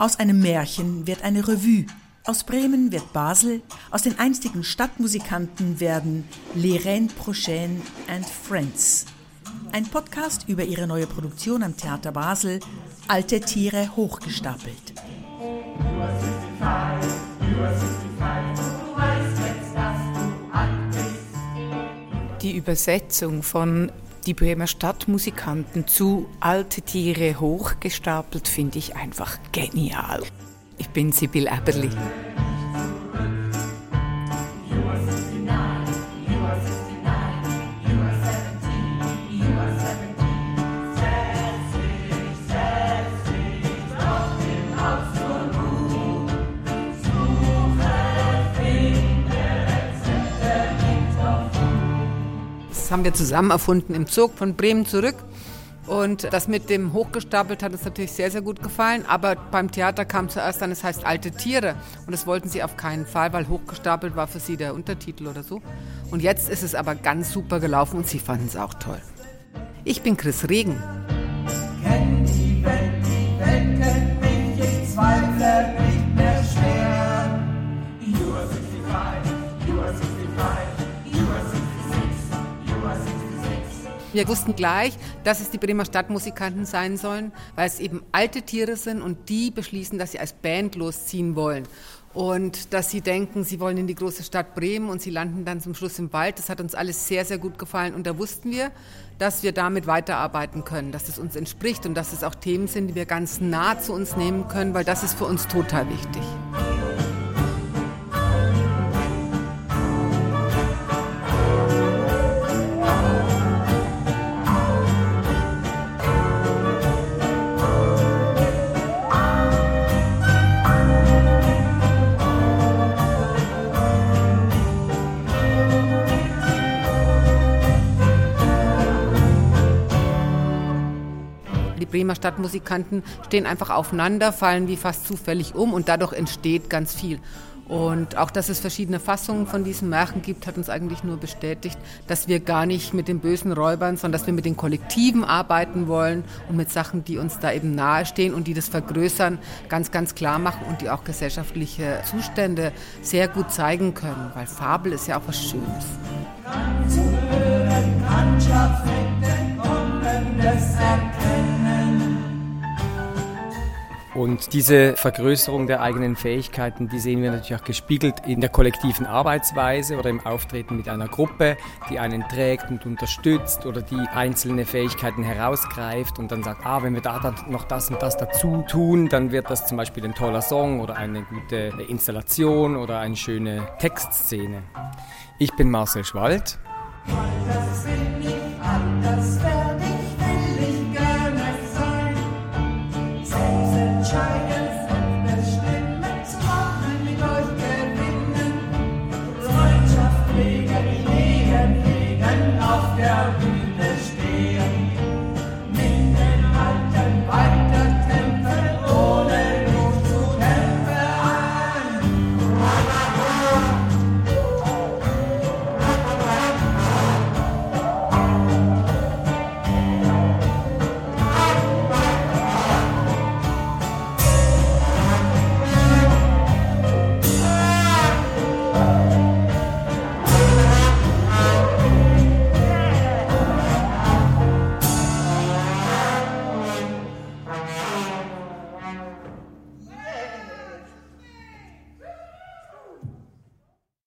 Aus einem Märchen wird eine Revue. Aus Bremen wird Basel. Aus den einstigen Stadtmusikanten werden Les Reines Prochaines and Friends. Ein Podcast über ihre neue Produktion am Theater Basel, Alte Tiere hochgestapelt. Die Übersetzung von die Bremer Stadtmusikanten zu Alte Tiere hochgestapelt finde ich einfach genial. Ich bin Sibyl Eberli. Das haben wir zusammen erfunden im Zug von Bremen zurück. Und das mit dem Hochgestapelt hat uns natürlich sehr, sehr gut gefallen. Aber beim Theater kam zuerst dann, es heißt alte Tiere. Und das wollten sie auf keinen Fall, weil hochgestapelt war für sie der Untertitel oder so. Und jetzt ist es aber ganz super gelaufen und sie fanden es auch toll. Ich bin Chris Regen. Wir wussten gleich, dass es die Bremer Stadtmusikanten sein sollen, weil es eben alte Tiere sind und die beschließen, dass sie als Band losziehen wollen. Und dass sie denken, sie wollen in die große Stadt Bremen und sie landen dann zum Schluss im Wald. Das hat uns alles sehr, sehr gut gefallen. Und da wussten wir, dass wir damit weiterarbeiten können, dass es uns entspricht und dass es auch Themen sind, die wir ganz nah zu uns nehmen können, weil das ist für uns total wichtig. Bremer Stadtmusikanten stehen einfach aufeinander, fallen wie fast zufällig um und dadurch entsteht ganz viel. Und auch, dass es verschiedene Fassungen von diesen Märchen gibt, hat uns eigentlich nur bestätigt, dass wir gar nicht mit den bösen Räubern, sondern dass wir mit den Kollektiven arbeiten wollen und mit Sachen, die uns da eben nahestehen und die das vergrößern, ganz, ganz klar machen und die auch gesellschaftliche Zustände sehr gut zeigen können, weil Fabel ist ja auch was Schönes. Kann zuhören, kann Und diese Vergrößerung der eigenen Fähigkeiten, die sehen wir natürlich auch gespiegelt in der kollektiven Arbeitsweise oder im Auftreten mit einer Gruppe, die einen trägt und unterstützt oder die einzelne Fähigkeiten herausgreift und dann sagt, ah, wenn wir da noch das und das dazu tun, dann wird das zum Beispiel ein toller Song oder eine gute Installation oder eine schöne Textszene. Ich bin Marcel Schwald. Anders bin ich, anders